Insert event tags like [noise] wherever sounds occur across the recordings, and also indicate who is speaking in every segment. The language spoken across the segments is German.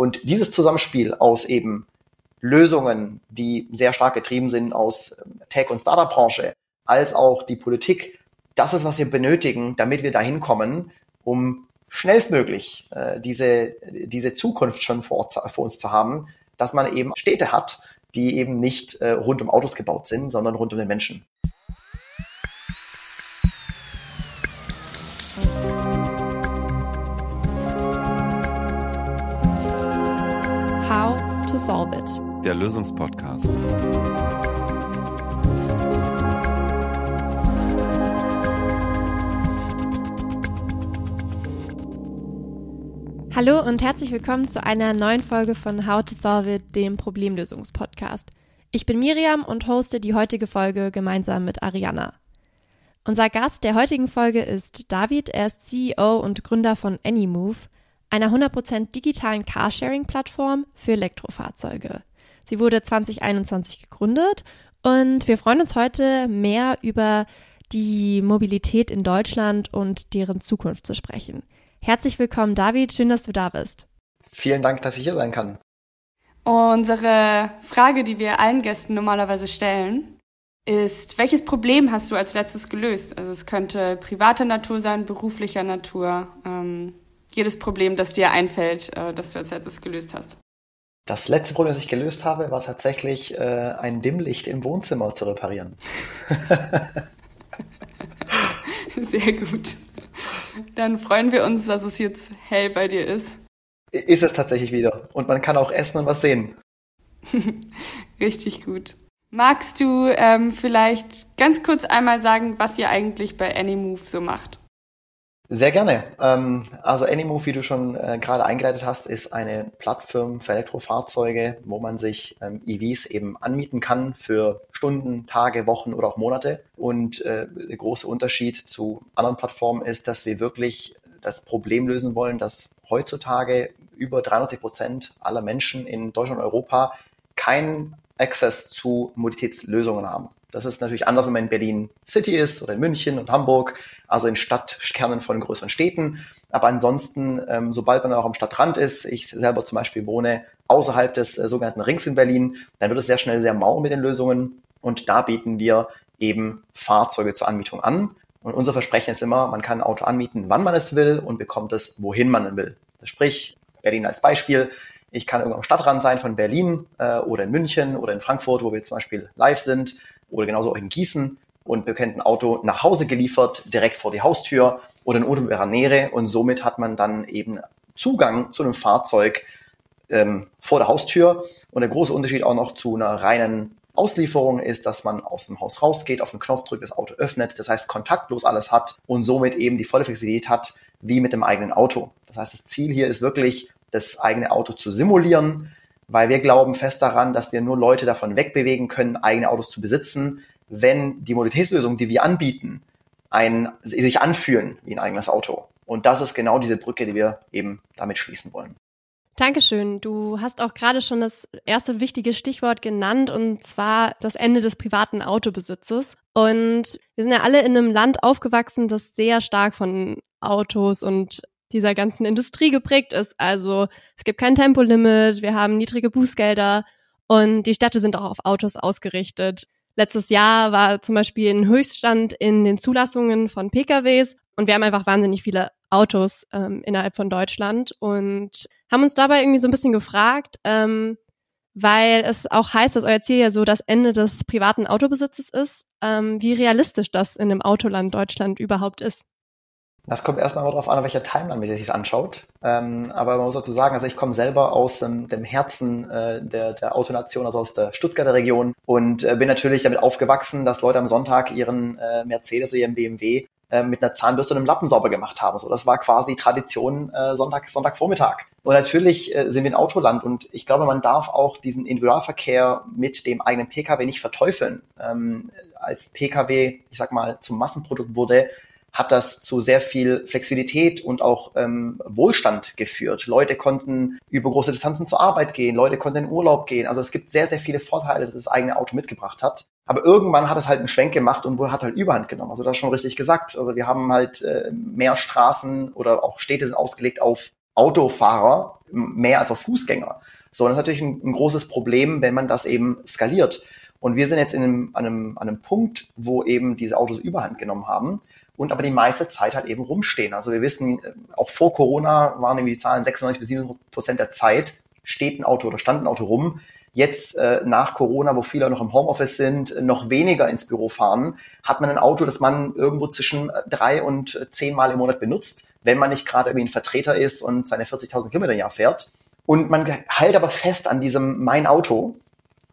Speaker 1: Und dieses Zusammenspiel aus eben Lösungen, die sehr stark getrieben sind aus ähm, Tech- und Startup-Branche, als auch die Politik, das ist, was wir benötigen, damit wir dahin kommen, um schnellstmöglich äh, diese, diese Zukunft schon vor, vor uns zu haben, dass man eben Städte hat, die eben nicht äh, rund um Autos gebaut sind, sondern rund um den Menschen.
Speaker 2: Der Lösungspodcast.
Speaker 3: Hallo und herzlich willkommen zu einer neuen Folge von How to Solve It, dem Problemlösungspodcast. Ich bin Miriam und hoste die heutige Folge gemeinsam mit Ariana. Unser Gast der heutigen Folge ist David. Er ist CEO und Gründer von Anymove, einer 100% digitalen Carsharing-Plattform für Elektrofahrzeuge. Sie wurde 2021 gegründet und wir freuen uns heute mehr über die Mobilität in Deutschland und deren Zukunft zu sprechen. Herzlich willkommen, David. Schön, dass du da bist.
Speaker 1: Vielen Dank, dass ich hier sein kann.
Speaker 4: Unsere Frage, die wir allen Gästen normalerweise stellen, ist, welches Problem hast du als letztes gelöst? Also es könnte privater Natur sein, beruflicher Natur, ähm, jedes Problem, das dir einfällt, äh, das du als letztes gelöst hast.
Speaker 1: Das letzte Problem, das ich gelöst habe, war tatsächlich äh, ein Dimmlicht im Wohnzimmer zu reparieren. [laughs]
Speaker 4: Sehr gut. Dann freuen wir uns, dass es jetzt hell bei dir ist.
Speaker 1: Ist es tatsächlich wieder. Und man kann auch essen und was sehen. [laughs]
Speaker 4: Richtig gut. Magst du ähm, vielleicht ganz kurz einmal sagen, was ihr eigentlich bei Anymove so macht?
Speaker 1: Sehr gerne. Ähm, also Anymove, wie du schon äh, gerade eingeleitet hast, ist eine Plattform für Elektrofahrzeuge, wo man sich ähm, EVs eben anmieten kann für Stunden, Tage, Wochen oder auch Monate. Und äh, der große Unterschied zu anderen Plattformen ist, dass wir wirklich das Problem lösen wollen, dass heutzutage über 93 Prozent aller Menschen in Deutschland und Europa keinen Access zu Mobilitätslösungen haben. Das ist natürlich anders, wenn man in Berlin City ist oder in München und Hamburg, also in Stadtkernen von größeren Städten. Aber ansonsten, ähm, sobald man auch am Stadtrand ist, ich selber zum Beispiel wohne außerhalb des äh, sogenannten Rings in Berlin, dann wird es sehr schnell sehr mau mit den Lösungen. Und da bieten wir eben Fahrzeuge zur Anmietung an. Und unser Versprechen ist immer, man kann ein Auto anmieten, wann man es will und bekommt es, wohin man will. Sprich, Berlin als Beispiel. Ich kann irgendwo am Stadtrand sein von Berlin äh, oder in München oder in Frankfurt, wo wir zum Beispiel live sind oder genauso auch in Gießen und bekommt ein Auto nach Hause geliefert, direkt vor die Haustür oder in unmittelbarer Nähe und somit hat man dann eben Zugang zu einem Fahrzeug ähm, vor der Haustür. Und der große Unterschied auch noch zu einer reinen Auslieferung ist, dass man aus dem Haus rausgeht, auf den Knopf drückt, das Auto öffnet, das heißt kontaktlos alles hat und somit eben die volle Flexibilität hat, wie mit dem eigenen Auto. Das heißt, das Ziel hier ist wirklich, das eigene Auto zu simulieren, weil wir glauben fest daran, dass wir nur Leute davon wegbewegen können, eigene Autos zu besitzen, wenn die Mobilitätslösungen, die wir anbieten, ein, sich anfühlen wie ein eigenes Auto. Und das ist genau diese Brücke, die wir eben damit schließen wollen.
Speaker 3: Dankeschön. Du hast auch gerade schon das erste wichtige Stichwort genannt, und zwar das Ende des privaten Autobesitzes. Und wir sind ja alle in einem Land aufgewachsen, das sehr stark von Autos und dieser ganzen Industrie geprägt ist. Also es gibt kein Tempolimit, wir haben niedrige Bußgelder und die Städte sind auch auf Autos ausgerichtet. Letztes Jahr war zum Beispiel ein Höchststand in den Zulassungen von PKWs und wir haben einfach wahnsinnig viele Autos ähm, innerhalb von Deutschland und haben uns dabei irgendwie so ein bisschen gefragt, ähm, weil es auch heißt, dass euer Ziel ja so das Ende des privaten Autobesitzes ist, ähm, wie realistisch das in dem Autoland Deutschland überhaupt ist.
Speaker 1: Das kommt erstmal darauf an, welcher Timeline man sich das anschaut. Ähm, aber man muss dazu sagen, also ich komme selber aus ähm, dem Herzen äh, der, der Autonation, also aus der Stuttgarter Region und äh, bin natürlich damit aufgewachsen, dass Leute am Sonntag ihren äh, Mercedes oder ihren BMW äh, mit einer Zahnbürste und einem Lappen sauber gemacht haben. So, das war quasi Tradition äh, Sonntag, Sonntagvormittag. Und natürlich äh, sind wir ein Autoland und ich glaube, man darf auch diesen Individualverkehr mit dem eigenen Pkw nicht verteufeln. Ähm, als Pkw, ich sag mal, zum Massenprodukt wurde, hat das zu sehr viel Flexibilität und auch ähm, Wohlstand geführt. Leute konnten über große Distanzen zur Arbeit gehen, Leute konnten in Urlaub gehen. Also es gibt sehr, sehr viele Vorteile, dass das eigene Auto mitgebracht hat. Aber irgendwann hat es halt einen Schwenk gemacht und hat halt Überhand genommen. Also das schon richtig gesagt. Also wir haben halt äh, mehr Straßen oder auch Städte sind ausgelegt auf Autofahrer mehr als auf Fußgänger. So, das ist natürlich ein, ein großes Problem, wenn man das eben skaliert. Und wir sind jetzt in einem, an, einem, an einem Punkt, wo eben diese Autos überhand genommen haben und aber die meiste Zeit halt eben rumstehen. Also wir wissen, äh, auch vor Corona waren irgendwie die Zahlen 96 bis 97 Prozent der Zeit steht ein Auto oder stand ein Auto rum. Jetzt äh, nach Corona, wo viele noch im Homeoffice sind, noch weniger ins Büro fahren, hat man ein Auto, das man irgendwo zwischen drei und zehn Mal im Monat benutzt, wenn man nicht gerade irgendwie ein Vertreter ist und seine 40.000 Kilometer im Jahr fährt. Und man hält aber fest an diesem mein Auto.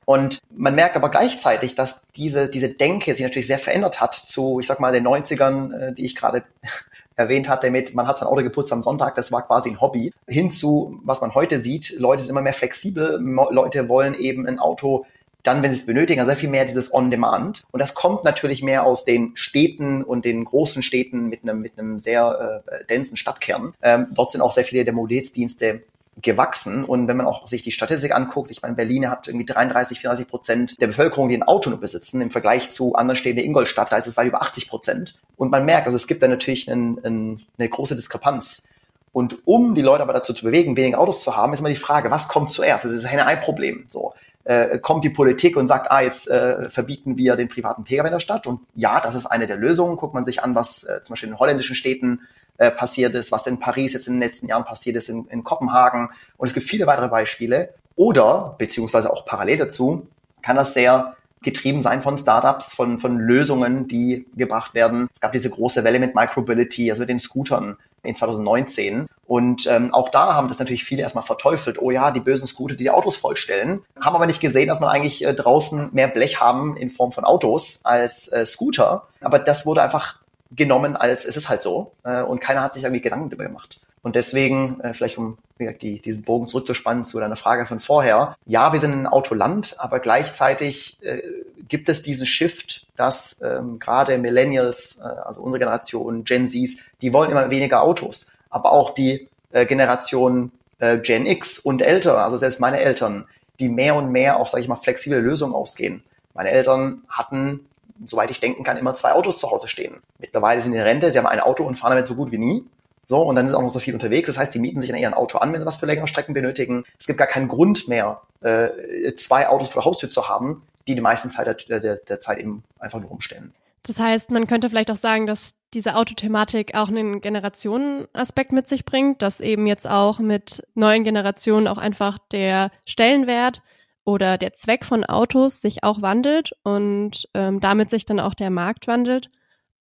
Speaker 1: Und man merkt aber gleichzeitig, dass diese, diese Denke sich natürlich sehr verändert hat zu, ich sag mal, den 90ern, äh, die ich gerade [laughs] erwähnt hatte mit, man hat sein Auto geputzt am Sonntag, das war quasi ein Hobby, hinzu, was man heute sieht, Leute sind immer mehr flexibel, Leute wollen eben ein Auto dann, wenn sie es benötigen, also sehr viel mehr dieses On-Demand. Und das kommt natürlich mehr aus den Städten und den großen Städten mit einem, mit einem sehr äh, densen Stadtkern. Ähm, dort sind auch sehr viele der Mobilitätsdienste gewachsen. Und wenn man auch sich die Statistik anguckt, ich meine, Berlin hat irgendwie 33, 34 Prozent der Bevölkerung, die ein Auto nur besitzen, im Vergleich zu anderen Städten wie Ingolstadt, da ist es weit über 80 Prozent. Und man merkt, also es gibt da natürlich einen, einen, eine große Diskrepanz. Und um die Leute aber dazu zu bewegen, weniger Autos zu haben, ist immer die Frage, was kommt zuerst? Das ist ein Ei-Problem. So. Äh, kommt die Politik und sagt, ah, jetzt äh, verbieten wir den privaten Pkw in der Stadt. Und ja, das ist eine der Lösungen. Guckt man sich an, was äh, zum Beispiel in holländischen Städten äh, passiert ist, was in Paris jetzt in den letzten Jahren passiert ist, in, in Kopenhagen. Und es gibt viele weitere Beispiele. Oder, beziehungsweise auch parallel dazu, kann das sehr getrieben sein von Startups, von, von Lösungen, die gebracht werden. Es gab diese große Welle mit Microbility, also mit den Scootern in 2019. Und ähm, auch da haben das natürlich viele erstmal verteufelt. Oh ja, die bösen Scooter, die die Autos vollstellen. Haben aber nicht gesehen, dass man eigentlich äh, draußen mehr Blech haben in Form von Autos als äh, Scooter. Aber das wurde einfach genommen als es ist halt so äh, und keiner hat sich irgendwie Gedanken darüber gemacht. Und deswegen, äh, vielleicht um wie gesagt, die, diesen Bogen zurückzuspannen zu deiner Frage von vorher, ja, wir sind ein Autoland, aber gleichzeitig äh, gibt es diesen Shift, dass ähm, gerade Millennials, äh, also unsere Generation, Gen Zs, die wollen immer weniger Autos. Aber auch die äh, Generation äh, Gen X und älter, also selbst meine Eltern, die mehr und mehr auf, sage ich mal, flexible Lösungen ausgehen. Meine Eltern hatten soweit ich denken kann, immer zwei Autos zu Hause stehen. Mittlerweile sind die Rente, sie haben ein Auto und fahren damit so gut wie nie. So, und dann ist auch noch so viel unterwegs. Das heißt, die mieten sich dann eher ein Auto an, wenn sie was für längere Strecken benötigen. Es gibt gar keinen Grund mehr, äh, zwei Autos vor der Haustür zu haben, die die meisten Zeit der, der, der Zeit eben einfach nur rumstehen.
Speaker 3: Das heißt, man könnte vielleicht auch sagen, dass diese Autothematik auch einen Generationenaspekt mit sich bringt, dass eben jetzt auch mit neuen Generationen auch einfach der Stellenwert oder der Zweck von Autos sich auch wandelt und ähm, damit sich dann auch der Markt wandelt.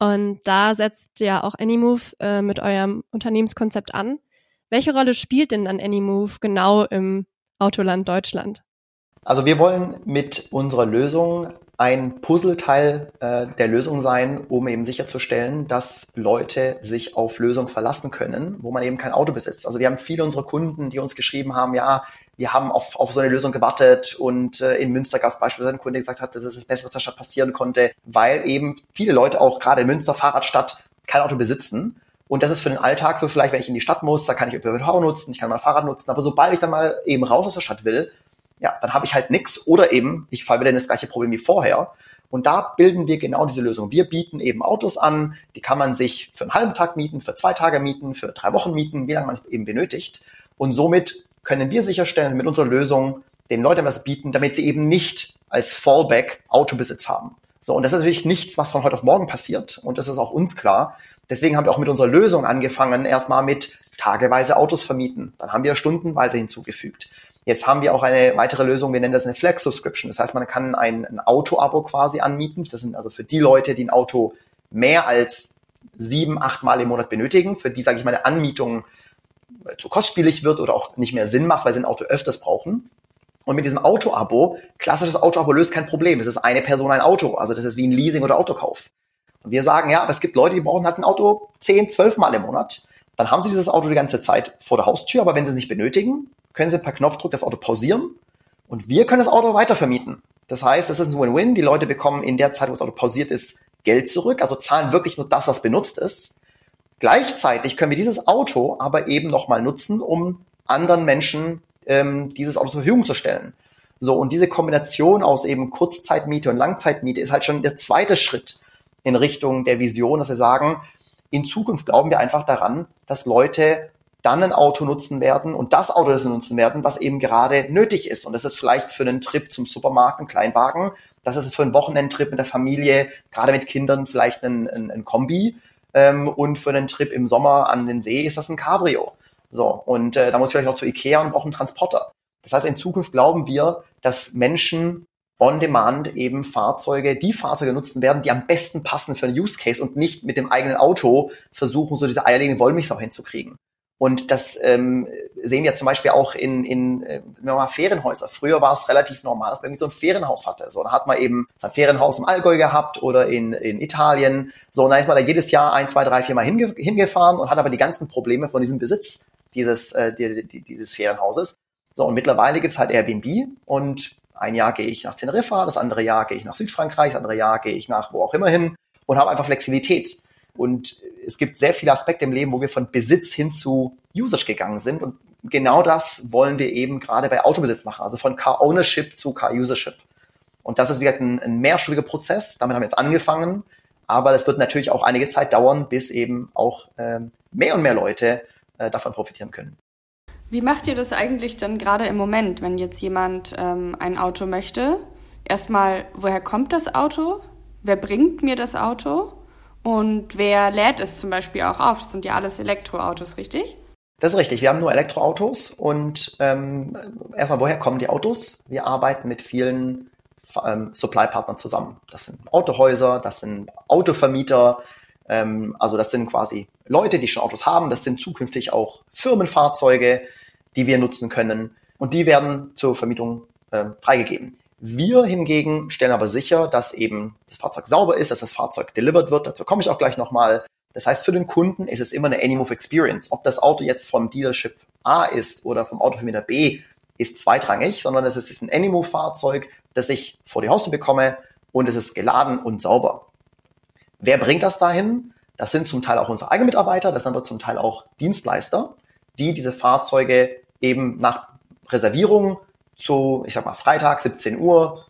Speaker 3: Und da setzt ja auch Anymove äh, mit eurem Unternehmenskonzept an. Welche Rolle spielt denn dann Anymove genau im Autoland Deutschland?
Speaker 1: Also wir wollen mit unserer Lösung ein Puzzleteil äh, der Lösung sein, um eben sicherzustellen, dass Leute sich auf Lösungen verlassen können, wo man eben kein Auto besitzt. Also wir haben viele unserer Kunden, die uns geschrieben haben, ja, wir haben auf, auf so eine Lösung gewartet und äh, in Münster gab es beispielsweise einen Kunde, der gesagt hat, das ist das Beste, was der Stadt passieren konnte, weil eben viele Leute auch gerade in Münster Fahrradstadt kein Auto besitzen. Und das ist für den Alltag so vielleicht, wenn ich in die Stadt muss, da kann ich ÖPNV nutzen, ich kann mein Fahrrad nutzen, aber sobald ich dann mal eben raus aus der Stadt will, ja, dann habe ich halt nichts oder eben, ich falle wieder in das gleiche Problem wie vorher. Und da bilden wir genau diese Lösung. Wir bieten eben Autos an, die kann man sich für einen halben Tag mieten, für zwei Tage mieten, für drei Wochen mieten, wie lange man es eben benötigt. Und somit können wir sicherstellen, mit unserer Lösung den Leuten das bieten, damit sie eben nicht als Fallback Autobesitz haben. So, und das ist natürlich nichts, was von heute auf morgen passiert. Und das ist auch uns klar. Deswegen haben wir auch mit unserer Lösung angefangen, erstmal mit tageweise Autos vermieten. Dann haben wir stundenweise hinzugefügt. Jetzt haben wir auch eine weitere Lösung, wir nennen das eine Flex Subscription. Das heißt, man kann ein, ein Auto-Abo quasi anmieten. Das sind also für die Leute, die ein Auto mehr als sieben, acht Mal im Monat benötigen, für die, sage ich mal, eine Anmietung zu kostspielig wird oder auch nicht mehr Sinn macht, weil sie ein Auto öfters brauchen. Und mit diesem Auto-Abo, klassisches Auto-Abo löst kein Problem. Es ist eine Person ein Auto. Also das ist wie ein Leasing oder Autokauf. Und wir sagen, ja, aber es gibt Leute, die brauchen halt ein Auto zehn, zwölf Mal im Monat. Dann haben sie dieses Auto die ganze Zeit vor der Haustür, aber wenn sie es nicht benötigen, können Sie per Knopfdruck das Auto pausieren und wir können das Auto weitervermieten. Das heißt, es ist ein Win-Win. Die Leute bekommen in der Zeit, wo das Auto pausiert ist, Geld zurück, also zahlen wirklich nur das, was benutzt ist. Gleichzeitig können wir dieses Auto aber eben nochmal nutzen, um anderen Menschen ähm, dieses Auto zur Verfügung zu stellen. So, und diese Kombination aus eben Kurzzeitmiete und Langzeitmiete ist halt schon der zweite Schritt in Richtung der Vision, dass wir sagen, in Zukunft glauben wir einfach daran, dass Leute dann ein Auto nutzen werden und das Auto, das sie nutzen werden, was eben gerade nötig ist. Und das ist vielleicht für einen Trip zum Supermarkt ein Kleinwagen, das ist für einen Wochenendtrip mit der Familie, gerade mit Kindern vielleicht ein, ein, ein Kombi ähm, und für einen Trip im Sommer an den See ist das ein Cabrio. So, und äh, da muss ich vielleicht noch zu Ikea und brauche einen Transporter. Das heißt, in Zukunft glauben wir, dass Menschen on demand eben Fahrzeuge, die Fahrzeuge nutzen werden, die am besten passen für einen Use Case und nicht mit dem eigenen Auto versuchen, so diese eierlegende Wollmilchsau hinzukriegen. Und das ähm, sehen wir zum Beispiel auch in, in äh, mal Ferienhäuser. Früher war es relativ normal, dass man irgendwie so ein Ferienhaus hatte. So, da hat man eben sein Ferienhaus im Allgäu gehabt oder in, in Italien. So, und dann ist man da jedes Jahr ein, zwei, drei, vier Mal hinge hingefahren und hat aber die ganzen Probleme von diesem Besitz dieses, äh, die, die, dieses Ferienhauses. So, und mittlerweile gibt es halt Airbnb und ein Jahr gehe ich nach Teneriffa, das andere Jahr gehe ich nach Südfrankreich, das andere Jahr gehe ich nach wo auch immer hin und habe einfach Flexibilität. Und es gibt sehr viele Aspekte im Leben, wo wir von Besitz hin zu Usage gegangen sind. Und genau das wollen wir eben gerade bei Autobesitz machen, also von Car Ownership zu Car Usership. Und das ist wieder ein, ein mehrstufiger Prozess. Damit haben wir jetzt angefangen. Aber es wird natürlich auch einige Zeit dauern, bis eben auch ähm, mehr und mehr Leute äh, davon profitieren können.
Speaker 4: Wie macht ihr das eigentlich dann gerade im Moment, wenn jetzt jemand ähm, ein Auto möchte? Erstmal, woher kommt das Auto? Wer bringt mir das Auto? Und wer lädt es zum Beispiel auch auf? Das sind ja alles Elektroautos, richtig?
Speaker 1: Das ist richtig. Wir haben nur Elektroautos und ähm, erstmal, woher kommen die Autos? Wir arbeiten mit vielen ähm, Supply-Partnern zusammen. Das sind Autohäuser, das sind Autovermieter, ähm, also das sind quasi Leute, die schon Autos haben. Das sind zukünftig auch Firmenfahrzeuge, die wir nutzen können und die werden zur Vermietung äh, freigegeben. Wir hingegen stellen aber sicher, dass eben das Fahrzeug sauber ist, dass das Fahrzeug delivered wird. Dazu komme ich auch gleich nochmal. Das heißt, für den Kunden ist es immer eine Anymove Experience. Ob das Auto jetzt vom Dealership A ist oder vom Autovermieter B, ist zweitrangig, sondern es ist ein Anymove-Fahrzeug, das ich vor die Haustür bekomme und es ist geladen und sauber. Wer bringt das dahin? Das sind zum Teil auch unsere eigenen Mitarbeiter, das sind aber zum Teil auch Dienstleister, die diese Fahrzeuge eben nach Reservierung zu, ich sag mal, Freitag 17 Uhr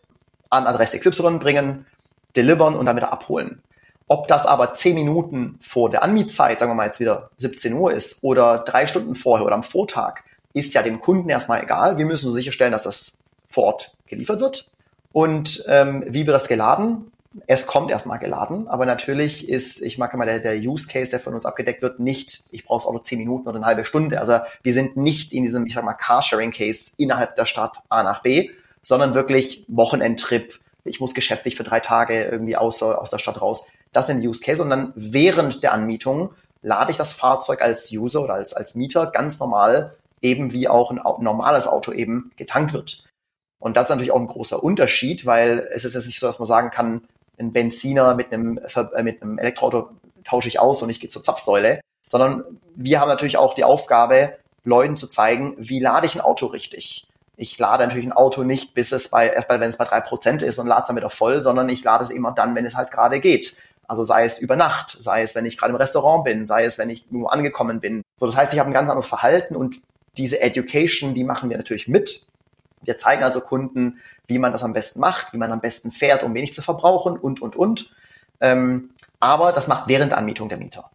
Speaker 1: an Adresse XY bringen, delivern und wieder abholen. Ob das aber 10 Minuten vor der Anmietzeit, sagen wir mal jetzt wieder 17 Uhr ist oder drei Stunden vorher oder am Vortag, ist ja dem Kunden erstmal egal. Wir müssen sicherstellen, dass das vor Ort geliefert wird. Und ähm, wie wird das geladen? Es kommt erstmal geladen, aber natürlich ist, ich mag immer der, der Use Case, der von uns abgedeckt wird, nicht, ich brauche das Auto zehn Minuten oder eine halbe Stunde. Also wir sind nicht in diesem, ich sag mal, Carsharing-Case innerhalb der Stadt A nach B, sondern wirklich Wochenendtrip. Ich muss geschäftlich für drei Tage irgendwie aus, aus der Stadt raus. Das sind Use Case. Und dann während der Anmietung lade ich das Fahrzeug als User oder als, als Mieter ganz normal, eben wie auch ein normales Auto eben getankt wird. Und das ist natürlich auch ein großer Unterschied, weil es ist jetzt nicht so, dass man sagen kann, einen Benziner mit einem, äh, mit einem Elektroauto tausche ich aus und ich gehe zur Zapfsäule, sondern wir haben natürlich auch die Aufgabe, Leuten zu zeigen, wie lade ich ein Auto richtig. Ich lade natürlich ein Auto nicht, bis es bei, erst bei, wenn es bei drei Prozent ist und lade es dann wieder voll, sondern ich lade es immer dann, wenn es halt gerade geht. Also sei es über Nacht, sei es, wenn ich gerade im Restaurant bin, sei es, wenn ich nur angekommen bin. So, das heißt, ich habe ein ganz anderes Verhalten und diese Education, die machen wir natürlich mit. Wir zeigen also Kunden, wie man das am besten macht, wie man am besten fährt, um wenig zu verbrauchen und, und, und. Ähm, aber das macht während der Anmietung der Mieter.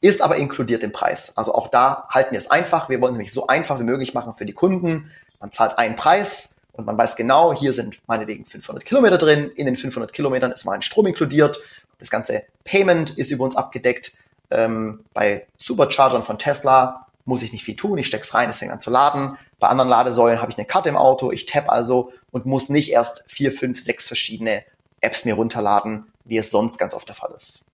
Speaker 1: Ist aber inkludiert im Preis. Also auch da halten wir es einfach. Wir wollen es nämlich so einfach wie möglich machen für die Kunden. Man zahlt einen Preis und man weiß genau, hier sind meinetwegen 500 Kilometer drin. In den 500 Kilometern ist mal ein Strom inkludiert. Das ganze Payment ist über uns abgedeckt. Ähm, bei Superchargern von Tesla muss ich nicht viel tun. Ich steck's rein, es fängt an zu laden. Bei anderen Ladesäulen habe ich eine Karte im Auto, ich tapp also und muss nicht erst vier, fünf, sechs verschiedene Apps mir runterladen, wie es sonst ganz oft der Fall ist.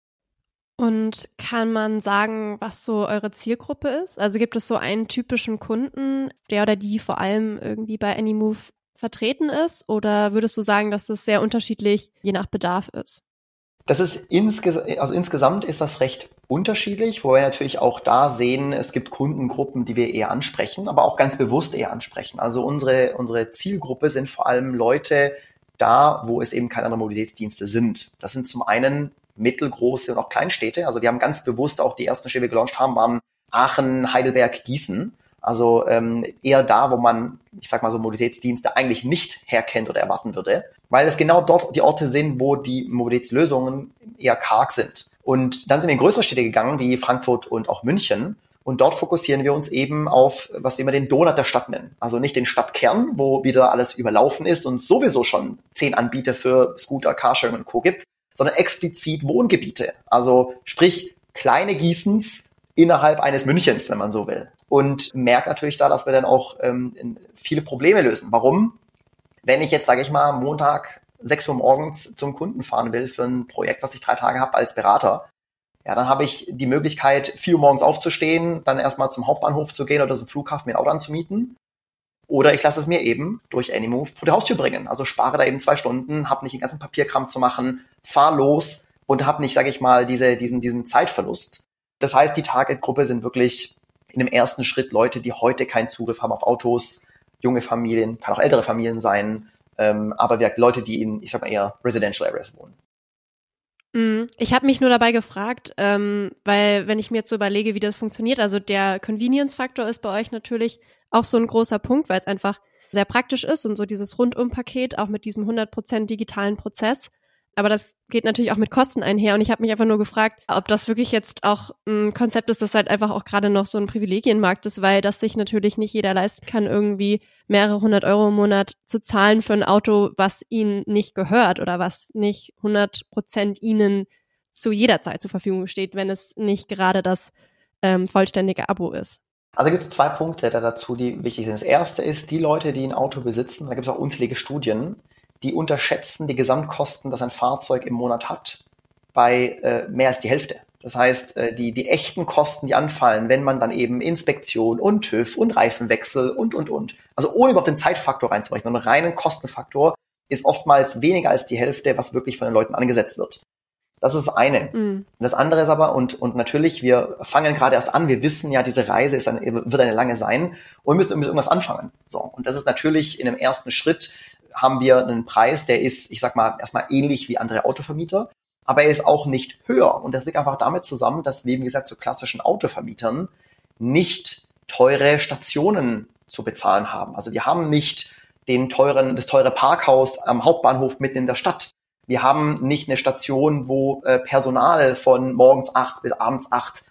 Speaker 3: Und kann man sagen, was so eure Zielgruppe ist? Also gibt es so einen typischen Kunden, der oder die vor allem irgendwie bei Anymove vertreten ist? Oder würdest du sagen, dass das sehr unterschiedlich je nach Bedarf ist?
Speaker 1: Das ist insges also insgesamt ist das recht unterschiedlich, wo wir natürlich auch da sehen, es gibt Kundengruppen, die wir eher ansprechen, aber auch ganz bewusst eher ansprechen. Also unsere, unsere Zielgruppe sind vor allem Leute da, wo es eben keine anderen Mobilitätsdienste sind. Das sind zum einen mittelgroße und auch Kleinstädte. Also wir haben ganz bewusst auch die ersten Städte, die wir gelauncht haben, waren Aachen, Heidelberg, Gießen. Also ähm, eher da, wo man, ich sag mal so, Mobilitätsdienste eigentlich nicht herkennt oder erwarten würde, weil es genau dort die Orte sind, wo die Mobilitätslösungen eher karg sind. Und dann sind wir in größere Städte gegangen, wie Frankfurt und auch München. Und dort fokussieren wir uns eben auf, was wir immer den Donut der Stadt nennen. Also nicht den Stadtkern, wo wieder alles überlaufen ist und sowieso schon zehn Anbieter für Scooter, Carsharing und Co. gibt, sondern explizit Wohngebiete. Also sprich kleine Gießens innerhalb eines Münchens, wenn man so will. Und merkt natürlich da, dass wir dann auch ähm, viele Probleme lösen. Warum? Wenn ich jetzt, sage ich mal, Montag 6 Uhr morgens zum Kunden fahren will für ein Projekt, was ich drei Tage habe als Berater, ja, dann habe ich die Möglichkeit, 4 Uhr morgens aufzustehen, dann erstmal zum Hauptbahnhof zu gehen oder zum Flughafen mir ein Auto anzumieten. Oder ich lasse es mir eben durch Anymove vor die Haustür bringen. Also spare da eben zwei Stunden, habe nicht den ganzen Papierkram zu machen, fahr los und habe nicht, sage ich mal, diese, diesen, diesen Zeitverlust. Das heißt, die Target-Gruppe sind wirklich in dem ersten Schritt Leute, die heute keinen Zugriff haben auf Autos, junge Familien, kann auch ältere Familien sein, ähm, aber wir Leute, die in, ich sag mal, eher Residential Areas wohnen.
Speaker 3: Mhm. Ich habe mich nur dabei gefragt, ähm, weil wenn ich mir jetzt so überlege, wie das funktioniert, also der Convenience-Faktor ist bei euch natürlich auch so ein großer Punkt, weil es einfach sehr praktisch ist und so dieses Rundum-Paket, auch mit diesem 100% digitalen Prozess. Aber das geht natürlich auch mit Kosten einher. Und ich habe mich einfach nur gefragt, ob das wirklich jetzt auch ein Konzept ist, das halt einfach auch gerade noch so ein Privilegienmarkt ist, weil das sich natürlich nicht jeder leisten kann, irgendwie mehrere hundert Euro im Monat zu zahlen für ein Auto, was ihnen nicht gehört oder was nicht 100 Prozent ihnen zu jeder Zeit zur Verfügung steht, wenn es nicht gerade das ähm, vollständige Abo ist.
Speaker 1: Also gibt es zwei Punkte da dazu, die wichtig sind. Das erste ist, die Leute, die ein Auto besitzen, da gibt es auch unzählige Studien, die unterschätzen die Gesamtkosten, das ein Fahrzeug im Monat hat, bei äh, mehr als die Hälfte. Das heißt, äh, die, die echten Kosten, die anfallen, wenn man dann eben Inspektion und TÜV und Reifenwechsel und, und, und, also ohne überhaupt den Zeitfaktor reinzubrechen, sondern reinen Kostenfaktor, ist oftmals weniger als die Hälfte, was wirklich von den Leuten angesetzt wird. Das ist das eine. Mhm. Das andere ist aber, und, und natürlich, wir fangen gerade erst an, wir wissen ja, diese Reise ist eine, wird eine lange sein und wir müssen mit irgendwas anfangen. So. Und das ist natürlich in dem ersten Schritt haben wir einen Preis, der ist, ich sag mal, erstmal ähnlich wie andere Autovermieter, aber er ist auch nicht höher. Und das liegt einfach damit zusammen, dass wir, wie gesagt, zu klassischen Autovermietern nicht teure Stationen zu bezahlen haben. Also wir haben nicht den teuren, das teure Parkhaus am Hauptbahnhof mitten in der Stadt. Wir haben nicht eine Station, wo äh, Personal von morgens acht bis abends acht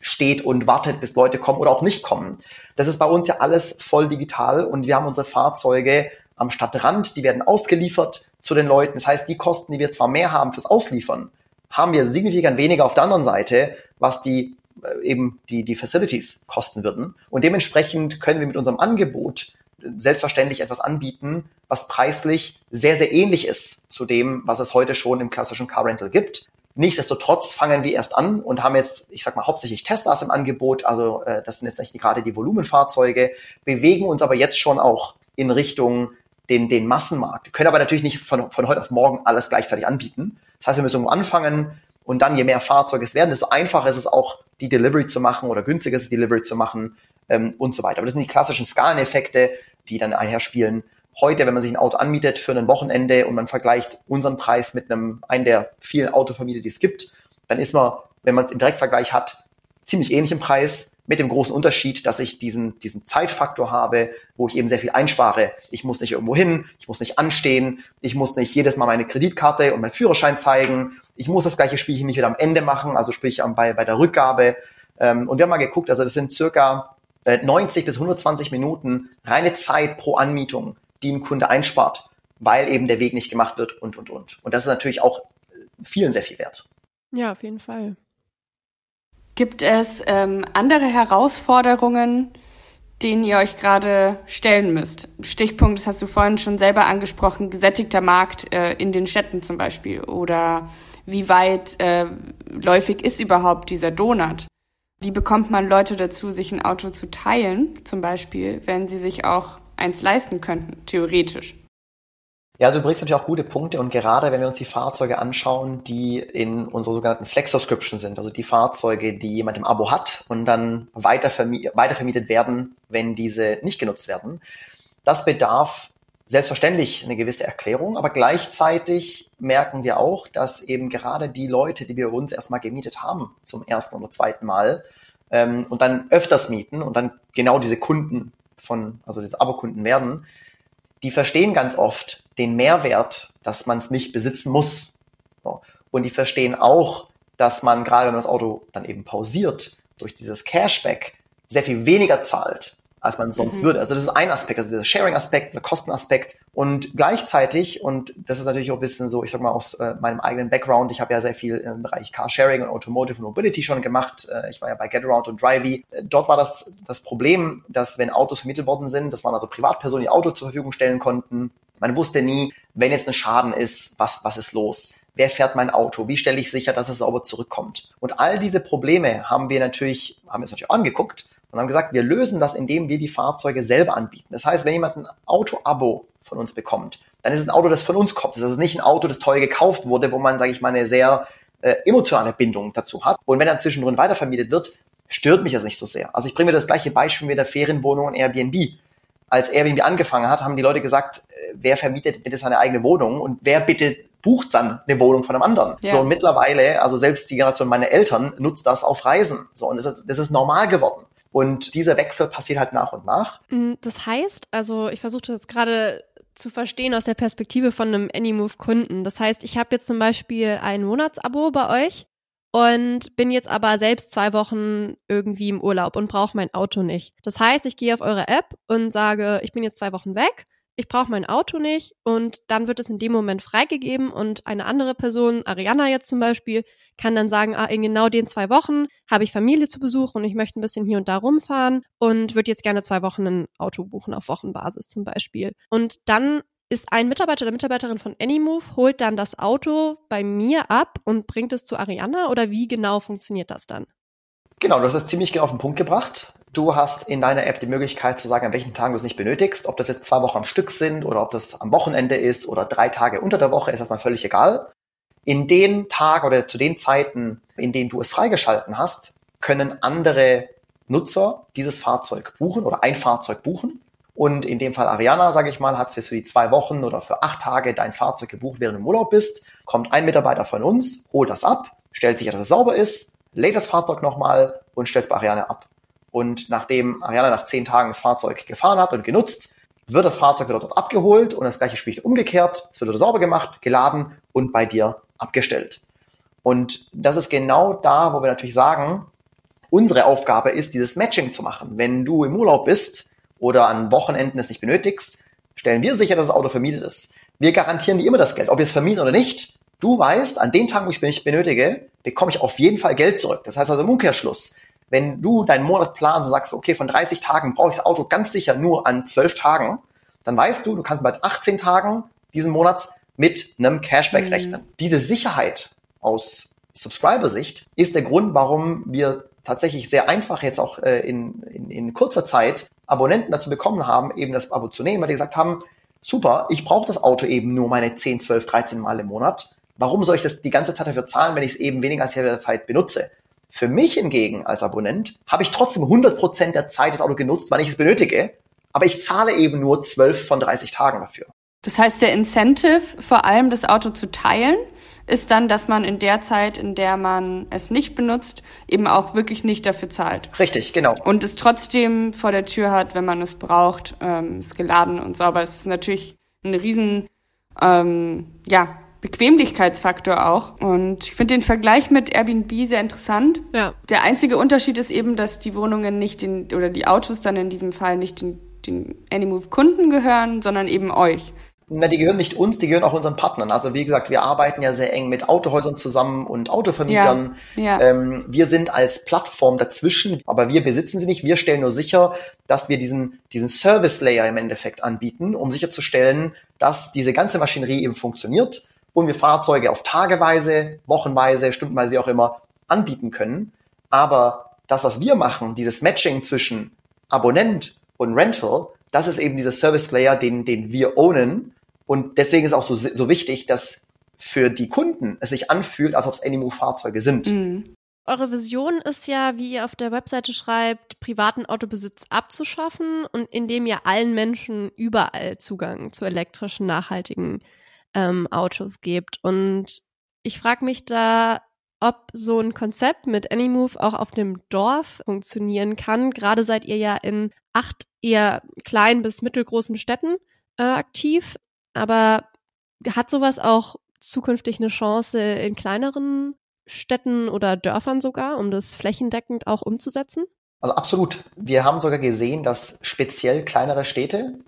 Speaker 1: steht und wartet, bis Leute kommen oder auch nicht kommen. Das ist bei uns ja alles voll digital und wir haben unsere Fahrzeuge am Stadtrand, die werden ausgeliefert zu den Leuten. Das heißt, die Kosten, die wir zwar mehr haben fürs Ausliefern, haben wir signifikant weniger auf der anderen Seite, was die äh, eben die, die Facilities kosten würden. Und dementsprechend können wir mit unserem Angebot äh, selbstverständlich etwas anbieten, was preislich sehr, sehr ähnlich ist zu dem, was es heute schon im klassischen Car Rental gibt. Nichtsdestotrotz fangen wir erst an und haben jetzt, ich sag mal, hauptsächlich Teslas im Angebot. Also äh, das sind jetzt nicht gerade die Volumenfahrzeuge, bewegen uns aber jetzt schon auch in Richtung den, den Massenmarkt. können aber natürlich nicht von, von heute auf morgen alles gleichzeitig anbieten. Das heißt, wir müssen anfangen und dann, je mehr Fahrzeuge es werden, desto einfacher ist es auch, die Delivery zu machen oder günstiger ist es, die Delivery zu machen ähm, und so weiter. Aber das sind die klassischen Skaleneffekte, die dann einherspielen. Heute, wenn man sich ein Auto anmietet für ein Wochenende und man vergleicht unseren Preis mit einem, einen der vielen Autovermieter, die es gibt, dann ist man, wenn man es im Direktvergleich hat, ziemlich ähnlich im Preis, mit dem großen Unterschied, dass ich diesen, diesen Zeitfaktor habe, wo ich eben sehr viel einspare. Ich muss nicht irgendwo hin, ich muss nicht anstehen, ich muss nicht jedes Mal meine Kreditkarte und meinen Führerschein zeigen, ich muss das gleiche Spielchen nicht wieder am Ende machen, also sprich bei, bei der Rückgabe. Ähm, und wir haben mal geguckt, also das sind circa 90 äh, bis 120 Minuten reine Zeit pro Anmietung, die ein Kunde einspart, weil eben der Weg nicht gemacht wird und, und, und. Und das ist natürlich auch vielen sehr viel wert.
Speaker 3: Ja, auf jeden Fall.
Speaker 4: Gibt es ähm, andere Herausforderungen, denen ihr euch gerade stellen müsst? Stichpunkt, das hast du vorhin schon selber angesprochen, gesättigter Markt äh, in den Städten zum Beispiel oder wie weit äh, läufig ist überhaupt dieser Donut? Wie bekommt man Leute dazu, sich ein Auto zu teilen, zum Beispiel, wenn sie sich auch eins leisten könnten, theoretisch?
Speaker 1: Ja, also du bringst natürlich auch gute Punkte und gerade wenn wir uns die Fahrzeuge anschauen, die in unserer sogenannten Flex Subscription sind, also die Fahrzeuge, die jemand im Abo hat und dann weiter weitervermietet werden, wenn diese nicht genutzt werden, das bedarf selbstverständlich eine gewisse Erklärung, aber gleichzeitig merken wir auch, dass eben gerade die Leute, die wir uns erstmal gemietet haben zum ersten oder zweiten Mal ähm, und dann öfters mieten und dann genau diese Kunden von, also diese Abokunden werden, die verstehen ganz oft den Mehrwert, dass man es nicht besitzen muss. So. Und die verstehen auch, dass man, gerade wenn man das Auto dann eben pausiert, durch dieses Cashback sehr viel weniger zahlt, als man sonst mhm. würde. Also das ist ein Aspekt, also dieser Sharing-Aspekt, der Kostenaspekt und gleichzeitig, und das ist natürlich auch ein bisschen so, ich sag mal aus äh, meinem eigenen Background, ich habe ja sehr viel im Bereich Carsharing und Automotive und Mobility schon gemacht. Äh, ich war ja bei GetAround und Drivey. Äh, dort war das das Problem, dass wenn Autos vermittelt worden sind, das waren also Privatpersonen, die Auto zur Verfügung stellen konnten. Man wusste nie, wenn jetzt ein Schaden ist, was, was ist los? Wer fährt mein Auto? Wie stelle ich sicher, dass es sauber zurückkommt? Und all diese Probleme haben wir natürlich, haben wir uns natürlich angeguckt und haben gesagt, wir lösen das, indem wir die Fahrzeuge selber anbieten. Das heißt, wenn jemand ein Auto-Abo von uns bekommt, dann ist es ein Auto, das von uns kommt. Das ist also nicht ein Auto, das teuer gekauft wurde, wo man, sage ich mal, eine sehr äh, emotionale Bindung dazu hat. Und wenn dann zwischendrin weitervermietet wird, stört mich das nicht so sehr. Also ich bringe mir das gleiche Beispiel mit der Ferienwohnung und Airbnb. Als Airbnb angefangen hat, haben die Leute gesagt, äh, wer vermietet bitte seine eigene Wohnung und wer bitte bucht dann eine Wohnung von einem anderen. Ja. So und mittlerweile, also selbst die Generation meiner Eltern nutzt das auf Reisen. So und das ist, das ist normal geworden. Und dieser Wechsel passiert halt nach und nach.
Speaker 3: Mm, das heißt, also ich versuche das gerade zu verstehen aus der Perspektive von einem Anymove-Kunden. Das heißt, ich habe jetzt zum Beispiel ein Monatsabo bei euch und bin jetzt aber selbst zwei Wochen irgendwie im Urlaub und brauche mein Auto nicht. Das heißt, ich gehe auf eure App und sage, ich bin jetzt zwei Wochen weg ich brauche mein Auto nicht und dann wird es in dem Moment freigegeben und eine andere Person, Ariana jetzt zum Beispiel, kann dann sagen, ah, in genau den zwei Wochen habe ich Familie zu Besuch und ich möchte ein bisschen hier und da rumfahren und würde jetzt gerne zwei Wochen ein Auto buchen auf Wochenbasis zum Beispiel. Und dann ist ein Mitarbeiter oder Mitarbeiterin von Anymove, holt dann das Auto bei mir ab und bringt es zu Ariana oder wie genau funktioniert das dann?
Speaker 1: Genau, du hast es ziemlich genau auf den Punkt gebracht. Du hast in deiner App die Möglichkeit zu sagen, an welchen Tagen du es nicht benötigst. Ob das jetzt zwei Wochen am Stück sind oder ob das am Wochenende ist oder drei Tage unter der Woche, ist erstmal völlig egal. In den Tagen oder zu den Zeiten, in denen du es freigeschalten hast, können andere Nutzer dieses Fahrzeug buchen oder ein Fahrzeug buchen. Und in dem Fall Ariana, sage ich mal, hat es für die zwei Wochen oder für acht Tage dein Fahrzeug gebucht, während du im Urlaub bist. Kommt ein Mitarbeiter von uns, holt das ab, stellt sicher, dass es sauber ist, lädt das Fahrzeug nochmal und stellt es bei Ariana ab. Und nachdem Ariana nach zehn Tagen das Fahrzeug gefahren hat und genutzt, wird das Fahrzeug wieder dort abgeholt und das gleiche Spiel umgekehrt. Es wird wieder sauber gemacht, geladen und bei dir abgestellt. Und das ist genau da, wo wir natürlich sagen, unsere Aufgabe ist, dieses Matching zu machen. Wenn du im Urlaub bist oder an Wochenenden es nicht benötigst, stellen wir sicher, dass das Auto vermietet ist. Wir garantieren dir immer das Geld, ob wir es vermieten oder nicht. Du weißt, an den Tagen, wo ich es nicht benötige, bekomme ich auf jeden Fall Geld zurück. Das heißt also im Umkehrschluss, wenn du deinen Monat planst und sagst, okay, von 30 Tagen brauche ich das Auto ganz sicher nur an 12 Tagen, dann weißt du, du kannst bei 18 Tagen diesen Monats mit einem Cashback mhm. rechnen. Diese Sicherheit aus Subscriber-Sicht ist der Grund, warum wir tatsächlich sehr einfach jetzt auch äh, in, in, in kurzer Zeit Abonnenten dazu bekommen haben, eben das Abo zu nehmen, weil die gesagt haben, super, ich brauche das Auto eben nur meine 10, 12, 13 Mal im Monat. Warum soll ich das die ganze Zeit dafür zahlen, wenn ich es eben weniger als Hälfte der Zeit benutze? Für mich hingegen als Abonnent habe ich trotzdem 100% der Zeit das Auto genutzt, wann ich es benötige, aber ich zahle eben nur 12 von 30 Tagen dafür.
Speaker 4: Das heißt, der Incentive, vor allem das Auto zu teilen, ist dann, dass man in der Zeit, in der man es nicht benutzt, eben auch wirklich nicht dafür zahlt.
Speaker 1: Richtig, genau.
Speaker 4: Und es trotzdem vor der Tür hat, wenn man es braucht, ähm, ist geladen und sauber. Es ist natürlich ein riesen, ähm, ja, Bequemlichkeitsfaktor auch. Und ich finde den Vergleich mit Airbnb sehr interessant. Ja. Der einzige Unterschied ist eben, dass die Wohnungen nicht den, oder die Autos dann in diesem Fall nicht den, den Anymove-Kunden gehören, sondern eben euch.
Speaker 1: Na, die gehören nicht uns, die gehören auch unseren Partnern. Also wie gesagt, wir arbeiten ja sehr eng mit Autohäusern zusammen und Autovermietern. Ja, ja. Ähm, wir sind als Plattform dazwischen, aber wir besitzen sie nicht. Wir stellen nur sicher, dass wir diesen, diesen Service Layer im Endeffekt anbieten, um sicherzustellen, dass diese ganze Maschinerie eben funktioniert und wir Fahrzeuge auf tageweise, wochenweise, stundenweise, wie auch immer, anbieten können. Aber das, was wir machen, dieses Matching zwischen Abonnent und Rental, das ist eben dieser Service Layer, den, den wir ownen. Und deswegen ist auch so, so wichtig, dass für die Kunden es sich anfühlt, als ob es Animo-Fahrzeuge sind. Mhm.
Speaker 3: Eure Vision ist ja, wie ihr auf der Webseite schreibt, privaten Autobesitz abzuschaffen und indem ihr allen Menschen überall Zugang zu elektrischen, nachhaltigen ähm, Autos gibt. Und ich frage mich da, ob so ein Konzept mit Anymove auch auf dem Dorf funktionieren kann. Gerade seid ihr ja in acht eher kleinen bis mittelgroßen Städten äh, aktiv. Aber hat sowas auch zukünftig eine Chance in kleineren Städten oder Dörfern sogar, um das flächendeckend auch umzusetzen?
Speaker 1: Also absolut. Wir haben sogar gesehen, dass speziell kleinere Städte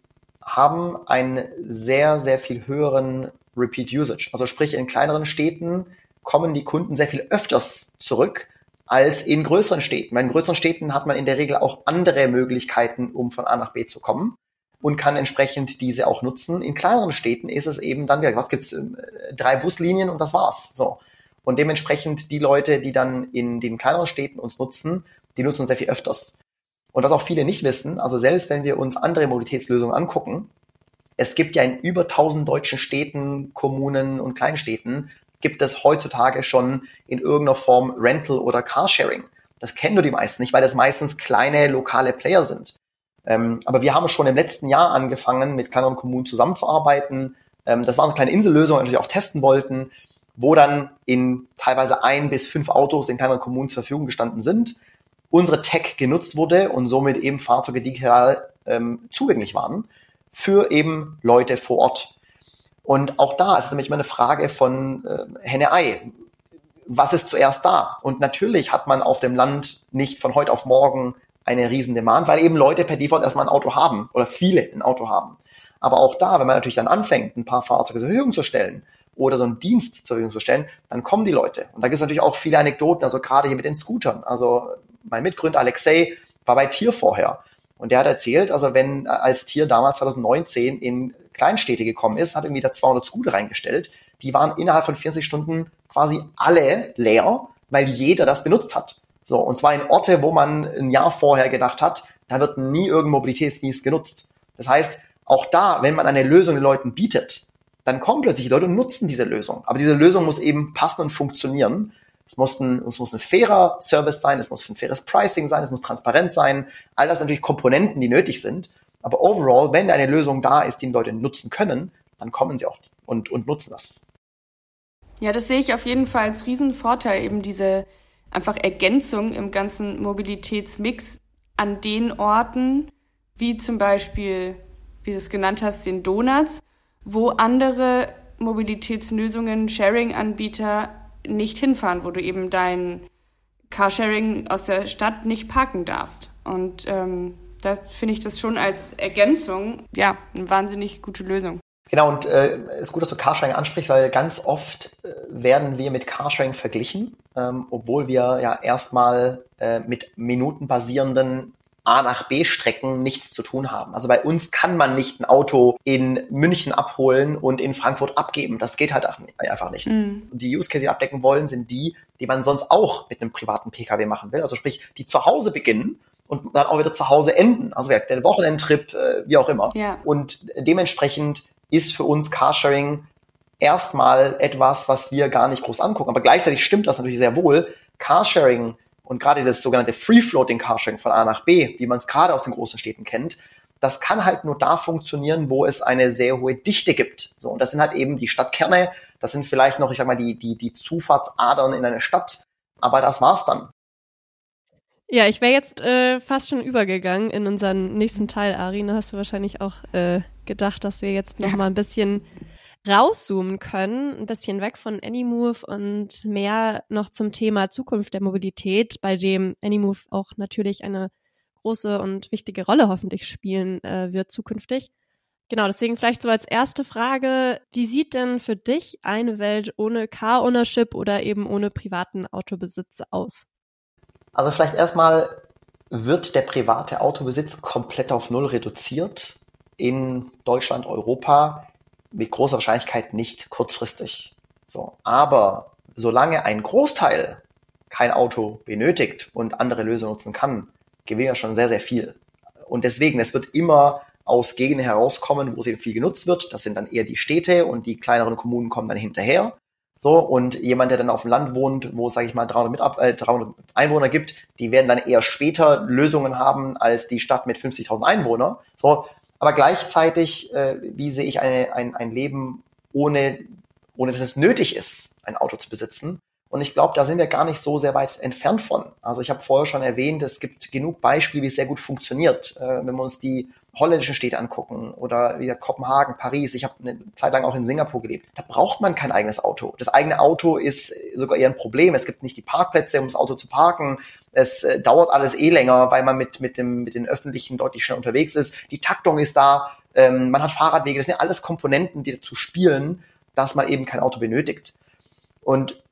Speaker 1: haben einen sehr, sehr viel höheren Repeat Usage. Also sprich, in kleineren Städten kommen die Kunden sehr viel öfters zurück als in größeren Städten. Weil in größeren Städten hat man in der Regel auch andere Möglichkeiten, um von A nach B zu kommen und kann entsprechend diese auch nutzen. In kleineren Städten ist es eben dann, was gibt's, ähm, drei Buslinien und das war's. So. Und dementsprechend die Leute, die dann in den kleineren Städten uns nutzen, die nutzen uns sehr viel öfters. Und was auch viele nicht wissen, also selbst wenn wir uns andere Mobilitätslösungen angucken, es gibt ja in über 1000 deutschen Städten, Kommunen und Kleinstädten, gibt es heutzutage schon in irgendeiner Form Rental oder Carsharing. Das kennen nur die meisten nicht, weil das meistens kleine lokale Player sind. Ähm, aber wir haben schon im letzten Jahr angefangen, mit kleineren Kommunen zusammenzuarbeiten. Ähm, das war eine kleine Insellösung, die wir auch testen wollten, wo dann in teilweise ein bis fünf Autos in kleineren Kommunen zur Verfügung gestanden sind unsere Tech genutzt wurde und somit eben Fahrzeuge digital ähm, zugänglich waren für eben Leute vor Ort. Und auch da ist es nämlich immer eine Frage von äh, Henne-Ei. Was ist zuerst da? Und natürlich hat man auf dem Land nicht von heute auf morgen eine riesen Demand, weil eben Leute per Default erstmal ein Auto haben oder viele ein Auto haben. Aber auch da, wenn man natürlich dann anfängt, ein paar Fahrzeuge zur Verfügung zu stellen oder so einen Dienst zur Verfügung zu stellen, dann kommen die Leute. Und da gibt es natürlich auch viele Anekdoten, also gerade hier mit den Scootern. Also mein Mitgründer Alexei war bei Tier vorher. Und der hat erzählt, also wenn als Tier damals 2019 in Kleinstädte gekommen ist, hat irgendwie da 200 Scooter reingestellt. Die waren innerhalb von 40 Stunden quasi alle leer, weil jeder das benutzt hat. So, und zwar in Orte, wo man ein Jahr vorher gedacht hat, da wird nie irgendein Mobilitätsdienst genutzt. Das heißt, auch da, wenn man eine Lösung den Leuten bietet, dann kommen plötzlich die Leute und nutzen diese Lösung. Aber diese Lösung muss eben passen und funktionieren. Es muss, ein, es muss ein fairer Service sein, es muss ein faires Pricing sein, es muss transparent sein. All das sind natürlich Komponenten, die nötig sind. Aber overall, wenn eine Lösung da ist, die die Leute nutzen können, dann kommen sie auch und, und nutzen das.
Speaker 4: Ja, das sehe ich auf jeden Fall als Riesenvorteil, eben diese einfach Ergänzung im ganzen Mobilitätsmix an den Orten, wie zum Beispiel, wie du es genannt hast, den Donuts, wo andere Mobilitätslösungen, Sharing-Anbieter nicht hinfahren, wo du eben dein Carsharing aus der Stadt nicht parken darfst. Und ähm, da finde ich das schon als Ergänzung, ja, eine wahnsinnig gute Lösung.
Speaker 1: Genau, und äh, ist gut, dass du Carsharing ansprichst, weil ganz oft äh, werden wir mit Carsharing verglichen, ähm, obwohl wir ja erstmal äh, mit minutenbasierenden A nach B Strecken nichts zu tun haben. Also bei uns kann man nicht ein Auto in München abholen und in Frankfurt abgeben. Das geht halt einfach nicht. Mhm. Die Use Case, die wir abdecken wollen, sind die, die man sonst auch mit einem privaten Pkw machen will. Also sprich, die zu Hause beginnen und dann auch wieder zu Hause enden. Also der Wochenendtrip, äh, wie auch immer. Ja. Und dementsprechend ist für uns Carsharing erstmal etwas, was wir gar nicht groß angucken. Aber gleichzeitig stimmt das natürlich sehr wohl. Carsharing und gerade dieses sogenannte Free-Floating Carsharing von A nach B, wie man es gerade aus den großen Städten kennt, das kann halt nur da funktionieren, wo es eine sehr hohe Dichte gibt. So, und das sind halt eben die Stadtkerne, das sind vielleicht noch, ich sag mal, die, die, die Zufahrtsadern in eine Stadt, aber das war's dann.
Speaker 3: Ja, ich wäre jetzt äh, fast schon übergegangen in unseren nächsten Teil, Ari. Da hast du wahrscheinlich auch äh, gedacht, dass wir jetzt noch ja. mal ein bisschen rauszoomen können, ein bisschen weg von Anymove und mehr noch zum Thema Zukunft der Mobilität, bei dem Anymove auch natürlich eine große und wichtige Rolle hoffentlich spielen äh, wird zukünftig. Genau, deswegen vielleicht so als erste Frage, wie sieht denn für dich eine Welt ohne Car-Ownership oder eben ohne privaten Autobesitz aus?
Speaker 1: Also vielleicht erstmal, wird der private Autobesitz komplett auf Null reduziert in Deutschland, Europa? mit großer Wahrscheinlichkeit nicht kurzfristig. So. Aber solange ein Großteil kein Auto benötigt und andere Lösungen nutzen kann, gewinnen wir schon sehr, sehr viel. Und deswegen, es wird immer aus Gegenden herauskommen, wo sehr viel genutzt wird. Das sind dann eher die Städte und die kleineren Kommunen kommen dann hinterher. So, und jemand, der dann auf dem Land wohnt, wo es, sage ich mal, 300, Mitab äh, 300 Einwohner gibt, die werden dann eher später Lösungen haben als die Stadt mit 50.000 Einwohnern. So, aber gleichzeitig, äh, wie sehe ich eine, ein, ein Leben ohne, ohne dass es nötig ist, ein Auto zu besitzen? Und ich glaube, da sind wir gar nicht so sehr weit entfernt von. Also ich habe vorher schon erwähnt, es gibt genug Beispiele, wie es sehr gut funktioniert. Äh, wenn wir uns die holländischen Städte angucken oder wie Kopenhagen, Paris, ich habe eine Zeit lang auch in Singapur gelebt, da braucht man kein eigenes Auto. Das eigene Auto ist sogar eher ein Problem. Es gibt nicht die Parkplätze, um das Auto zu parken. Es äh, dauert alles eh länger, weil man mit, mit, dem, mit den Öffentlichen deutlich schneller unterwegs ist. Die Taktung ist da, ähm, man hat Fahrradwege. Das sind ja alles Komponenten, die dazu spielen, dass man eben kein Auto benötigt. Und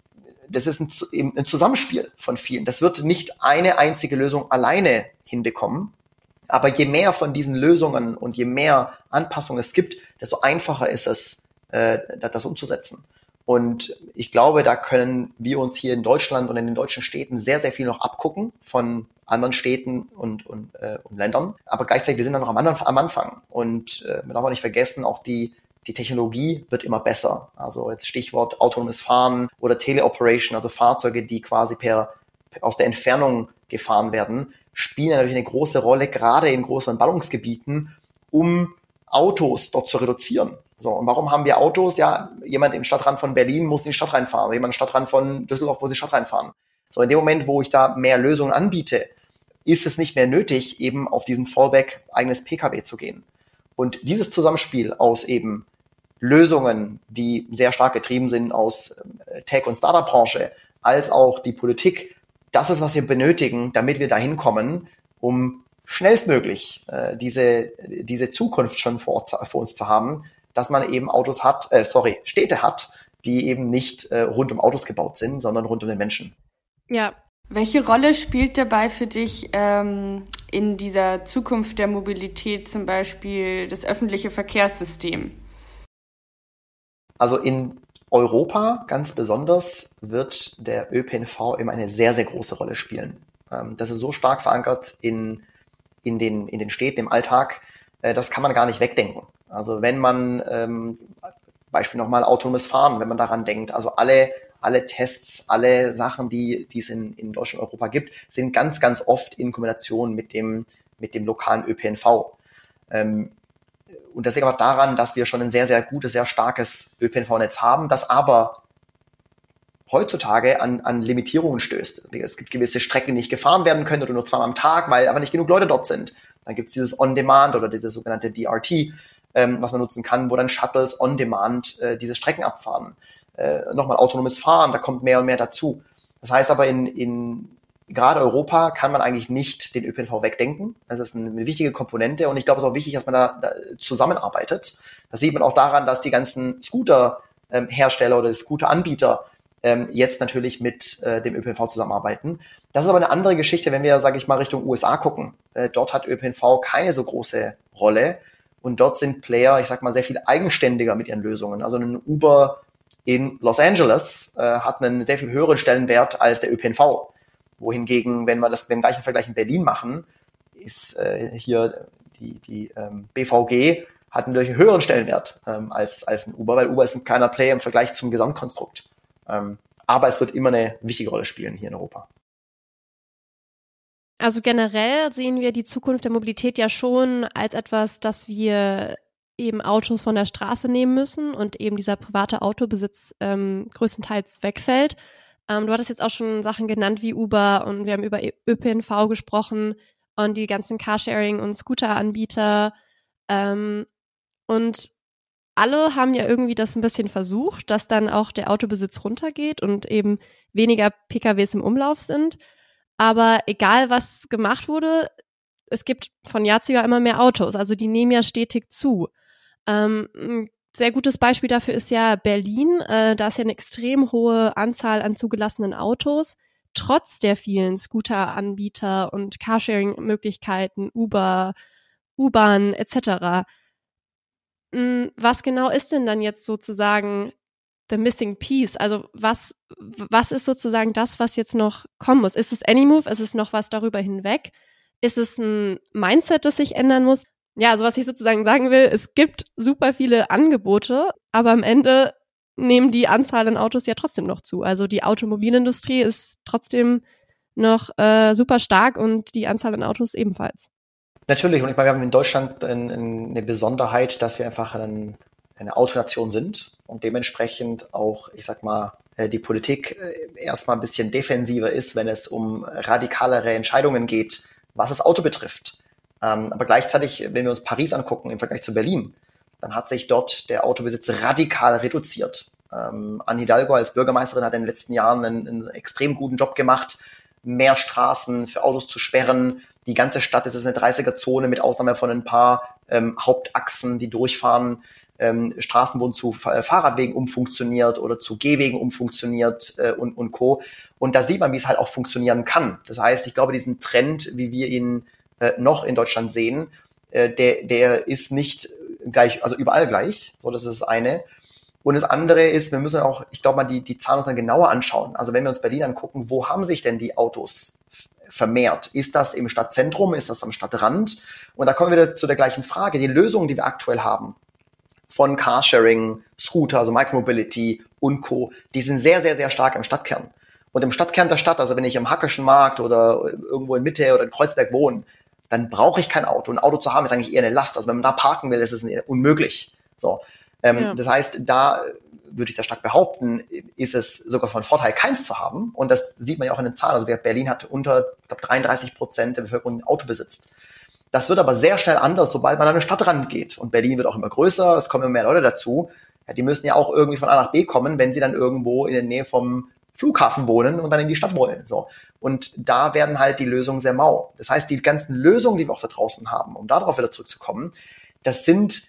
Speaker 1: das ist ein, ein Zusammenspiel von vielen. Das wird nicht eine einzige Lösung alleine hinbekommen. Aber je mehr von diesen Lösungen und je mehr Anpassungen es gibt, desto einfacher ist es, äh, das umzusetzen. Und ich glaube, da können wir uns hier in Deutschland und in den deutschen Städten sehr, sehr viel noch abgucken von anderen Städten und, und, äh, und Ländern. Aber gleichzeitig, wir sind da noch am, am Anfang. Und äh, man darf auch nicht vergessen, auch die die Technologie wird immer besser. Also jetzt Stichwort autonomes Fahren oder Teleoperation, also Fahrzeuge, die quasi per, aus der Entfernung gefahren werden, spielen natürlich eine große Rolle, gerade in größeren Ballungsgebieten, um Autos dort zu reduzieren. So, und warum haben wir Autos? Ja, jemand im Stadtrand von Berlin muss in die Stadt reinfahren, jemand im Stadtrand von Düsseldorf muss in die Stadt reinfahren. So, in dem Moment, wo ich da mehr Lösungen anbiete, ist es nicht mehr nötig, eben auf diesen Fallback eigenes Pkw zu gehen. Und dieses Zusammenspiel aus eben Lösungen, die sehr stark getrieben sind aus äh, Tech- und Startup-Branche, als auch die Politik, das ist, was wir benötigen, damit wir dahin kommen, um schnellstmöglich äh, diese, diese Zukunft schon vor, vor, uns zu haben, dass man eben Autos hat, äh, sorry, Städte hat, die eben nicht äh, rund um Autos gebaut sind, sondern rund um den Menschen.
Speaker 4: Ja. Welche Rolle spielt dabei für dich ähm, in dieser Zukunft der Mobilität zum Beispiel das öffentliche Verkehrssystem?
Speaker 1: Also in Europa ganz besonders wird der ÖPNV immer eine sehr, sehr große Rolle spielen. Ähm, das ist so stark verankert in, in, den, in den Städten, im Alltag, äh, das kann man gar nicht wegdenken. Also wenn man, ähm, Beispiel nochmal autonomes Fahren, wenn man daran denkt, also alle, alle Tests, alle Sachen, die, die es in, in Deutschland und Europa gibt, sind ganz, ganz oft in Kombination mit dem, mit dem lokalen ÖPNV. Ähm, und das liegt auch daran, dass wir schon ein sehr, sehr gutes, sehr starkes ÖPNV-Netz haben, das aber heutzutage an, an Limitierungen stößt. Es gibt gewisse Strecken, die nicht gefahren werden können oder nur zweimal am Tag, weil aber nicht genug Leute dort sind. Dann gibt es dieses On-Demand oder dieses sogenannte DRT, ähm, was man nutzen kann, wo dann Shuttles On-Demand äh, diese Strecken abfahren. Äh, nochmal autonomes Fahren, da kommt mehr und mehr dazu. Das heißt aber in, in gerade Europa kann man eigentlich nicht den ÖPNV wegdenken. Das ist eine wichtige Komponente und ich glaube, es ist auch wichtig, dass man da, da zusammenarbeitet. Das sieht man auch daran, dass die ganzen Scooter-Hersteller oder Scooter-Anbieter ähm, jetzt natürlich mit äh, dem ÖPNV zusammenarbeiten. Das ist aber eine andere Geschichte, wenn wir, sage ich mal, Richtung USA gucken. Äh, dort hat ÖPNV keine so große Rolle und dort sind Player, ich sag mal, sehr viel eigenständiger mit ihren Lösungen. Also ein Uber in Los Angeles äh, hat einen sehr viel höheren Stellenwert als der ÖPNV wohingegen, wenn wir das den gleichen Vergleich in Berlin machen, ist äh, hier die, die ähm, BVG hat natürlich einen höheren Stellenwert ähm, als, als ein Uber, weil Uber ist ein kleiner Player im Vergleich zum Gesamtkonstrukt. Ähm, aber es wird immer eine wichtige Rolle spielen hier in Europa.
Speaker 3: Also generell sehen wir die Zukunft der Mobilität ja schon als etwas, dass wir eben Autos von der Straße nehmen müssen und eben dieser private Autobesitz ähm, größtenteils wegfällt. Ähm, du hattest jetzt auch schon Sachen genannt wie Uber und wir haben über ÖPNV gesprochen und die ganzen Carsharing- und Scooter-Anbieter. Ähm, und alle haben ja irgendwie das ein bisschen versucht, dass dann auch der Autobesitz runtergeht und eben weniger PKWs im Umlauf sind. Aber egal, was gemacht wurde, es gibt von Jahr zu Jahr immer mehr Autos. Also die nehmen ja stetig zu. Ähm, sehr gutes Beispiel dafür ist ja Berlin. Äh, da ist ja eine extrem hohe Anzahl an zugelassenen Autos. Trotz der vielen Scooter-Anbieter und Carsharing-Möglichkeiten, Uber, U-Bahn etc. Hm, was genau ist denn dann jetzt sozusagen the missing piece? Also was, was ist sozusagen das, was jetzt noch kommen muss? Ist es Anymove? Ist es noch was darüber hinweg? Ist es ein Mindset, das sich ändern muss? ja, also was ich sozusagen sagen will, es gibt super viele Angebote, aber am Ende nehmen die Anzahl an Autos ja trotzdem noch zu. Also die Automobilindustrie ist trotzdem noch äh, super stark und die Anzahl an Autos ebenfalls.
Speaker 1: Natürlich, und ich meine, wir haben in Deutschland eine Besonderheit, dass wir einfach ein, eine Autonation sind und dementsprechend auch, ich sag mal, äh, die Politik äh, erstmal ein bisschen defensiver ist, wenn es um radikalere Entscheidungen geht, was das Auto betrifft. Ähm, aber gleichzeitig, wenn wir uns Paris angucken im Vergleich zu Berlin, dann hat sich dort der Autobesitz radikal reduziert. Ähm, Anne Hidalgo als Bürgermeisterin hat in den letzten Jahren einen, einen extrem guten Job gemacht, mehr Straßen für Autos zu sperren. Die ganze Stadt ist eine 30er-Zone mit Ausnahme von ein paar ähm, Hauptachsen, die durchfahren. Ähm, Straßen wurden zu äh, Fahrradwegen umfunktioniert oder zu Gehwegen umfunktioniert äh, und, und Co. Und da sieht man, wie es halt auch funktionieren kann. Das heißt, ich glaube, diesen Trend, wie wir ihn äh, noch in Deutschland sehen, äh, der, der ist nicht gleich, also überall gleich. So, das ist das eine. Und das andere ist, wir müssen auch, ich glaube mal, die, die Zahlen uns dann genauer anschauen. Also wenn wir uns Berlin angucken, wo haben sich denn die Autos vermehrt? Ist das im Stadtzentrum? Ist das am Stadtrand? Und da kommen wir wieder zu der gleichen Frage. Die Lösungen, die wir aktuell haben, von Carsharing, Scooter, also Micromobility und Co., die sind sehr, sehr, sehr stark im Stadtkern. Und im Stadtkern der Stadt, also wenn ich im Hackerschen Markt oder irgendwo in Mitte oder in Kreuzberg wohne, dann brauche ich kein Auto. Ein Auto zu haben ist eigentlich eher eine Last. Also wenn man da parken will, ist es unmöglich. So. Ähm, ja. Das heißt, da würde ich sehr stark behaupten, ist es sogar von Vorteil, keins zu haben. Und das sieht man ja auch in den Zahlen. Also Berlin hat unter, ich glaube, 33 Prozent der Bevölkerung ein Auto besitzt. Das wird aber sehr schnell anders, sobald man an eine Stadt rangeht. Und Berlin wird auch immer größer, es kommen immer mehr Leute dazu. Ja, die müssen ja auch irgendwie von A nach B kommen, wenn sie dann irgendwo in der Nähe vom Flughafen wohnen und dann in die Stadt wollen. So. Und da werden halt die Lösungen sehr mau. Das heißt, die ganzen Lösungen, die wir auch da draußen haben, um darauf wieder zurückzukommen, das sind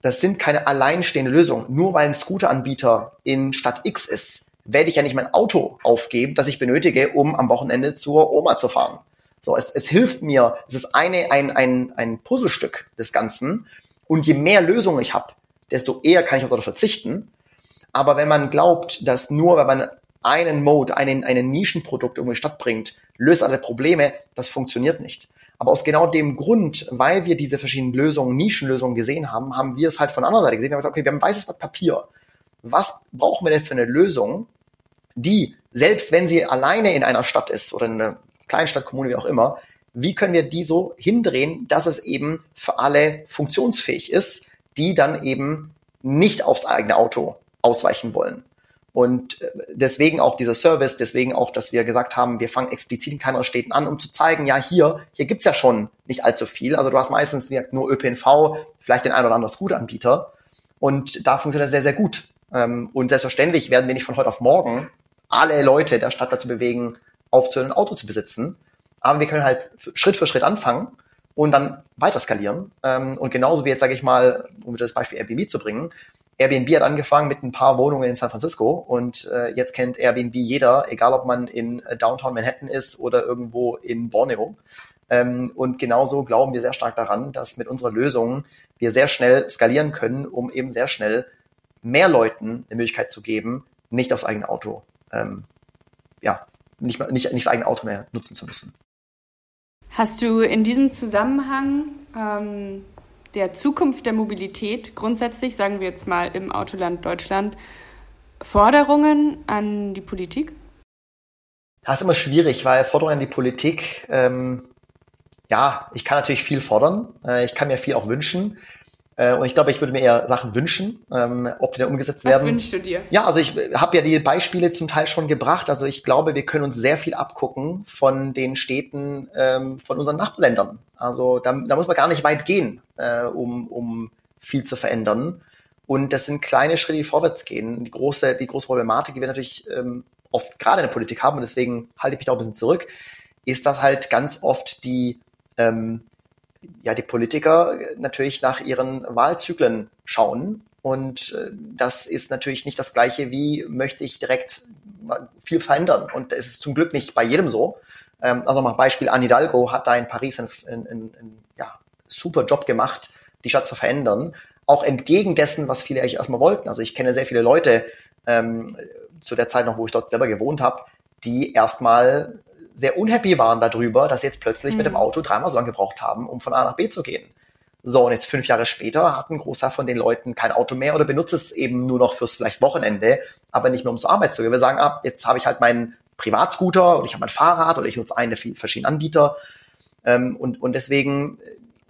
Speaker 1: das sind keine alleinstehende Lösungen. Nur weil ein Scooteranbieter in Stadt X ist, werde ich ja nicht mein Auto aufgeben, das ich benötige, um am Wochenende zur Oma zu fahren. So, es, es hilft mir, es ist eine, ein, ein, ein Puzzlestück des Ganzen. Und je mehr Lösungen ich habe, desto eher kann ich aufs Auto verzichten. Aber wenn man glaubt, dass nur, wenn man einen Mode, einen, einen Nischenprodukt irgendwo in die Stadt bringt, löst alle Probleme, das funktioniert nicht. Aber aus genau dem Grund, weil wir diese verschiedenen Lösungen, Nischenlösungen gesehen haben, haben wir es halt von der anderen Seite gesehen. Wir haben gesagt, okay, wir haben weißes Blatt Papier. Was brauchen wir denn für eine Lösung, die, selbst wenn sie alleine in einer Stadt ist oder in einer Kleinstadt, Kommune, wie auch immer, wie können wir die so hindrehen, dass es eben für alle funktionsfähig ist, die dann eben nicht aufs eigene Auto ausweichen wollen. Und äh, deswegen auch dieser Service, deswegen auch, dass wir gesagt haben, wir fangen explizit in kleineren Städten an, um zu zeigen, ja, hier, hier gibt's ja schon nicht allzu viel. Also du hast meistens nur ÖPNV, vielleicht den ein oder anderen Scooter-Anbieter. Und da funktioniert das sehr, sehr gut. Ähm, und selbstverständlich werden wir nicht von heute auf morgen alle Leute der Stadt dazu bewegen, aufzuhören, ein Auto zu besitzen. Aber wir können halt Schritt für Schritt anfangen und dann weiter skalieren. Ähm, und genauso wie jetzt, sage ich mal, um das Beispiel Airbnb zu bringen, Airbnb hat angefangen mit ein paar Wohnungen in San Francisco und äh, jetzt kennt Airbnb jeder, egal ob man in äh, Downtown Manhattan ist oder irgendwo in Borneo. Ähm, und genauso glauben wir sehr stark daran, dass mit unserer Lösung wir sehr schnell skalieren können, um eben sehr schnell mehr Leuten eine Möglichkeit zu geben, nicht aufs eigene Auto, ähm, ja, nicht, nicht, nicht das eigene Auto mehr nutzen zu müssen.
Speaker 4: Hast du in diesem Zusammenhang ähm, der Zukunft der Mobilität grundsätzlich, sagen wir jetzt mal im Autoland Deutschland, Forderungen an die Politik?
Speaker 1: Das ist immer schwierig, weil Forderungen an die Politik, ähm, ja, ich kann natürlich viel fordern, äh, ich kann mir viel auch wünschen. Äh, und ich glaube, ich würde mir eher Sachen wünschen, ähm, ob die dann umgesetzt
Speaker 4: Was
Speaker 1: werden.
Speaker 4: Was wünschst du dir?
Speaker 1: Ja, also ich habe ja die Beispiele zum Teil schon gebracht. Also ich glaube, wir können uns sehr viel abgucken von den Städten, ähm, von unseren Nachbarländern. Also da, da muss man gar nicht weit gehen, äh, um, um viel zu verändern. Und das sind kleine Schritte, die vorwärts gehen. Die große, die große Problematik, die wir natürlich ähm, oft gerade in der Politik haben, und deswegen halte ich mich da auch ein bisschen zurück, ist, dass halt ganz oft die ähm, ja, die Politiker natürlich nach ihren Wahlzyklen schauen. Und äh, das ist natürlich nicht das Gleiche wie möchte ich direkt viel verändern. Und es ist zum Glück nicht bei jedem so. Ähm, also mal Beispiel, Anne Hidalgo hat da in Paris einen, einen, einen ja, super Job gemacht, die Stadt zu verändern. Auch entgegen dessen, was viele eigentlich erstmal wollten. Also ich kenne sehr viele Leute, ähm, zu der Zeit noch, wo ich dort selber gewohnt habe, die erstmal sehr unhappy waren darüber, dass sie jetzt plötzlich mhm. mit dem mhm. Auto dreimal so lange gebraucht haben, um von A nach B zu gehen. So, und jetzt fünf Jahre später hat ein Großteil von den Leuten kein Auto mehr oder benutzt es eben nur noch fürs vielleicht Wochenende, aber nicht mehr um zur Arbeit zu gehen. Wir sagen, ab, jetzt habe ich halt meinen Privatscooter oder ich habe mein Fahrrad oder ich nutze einen der vielen verschiedenen Anbieter. Ähm, und, und deswegen,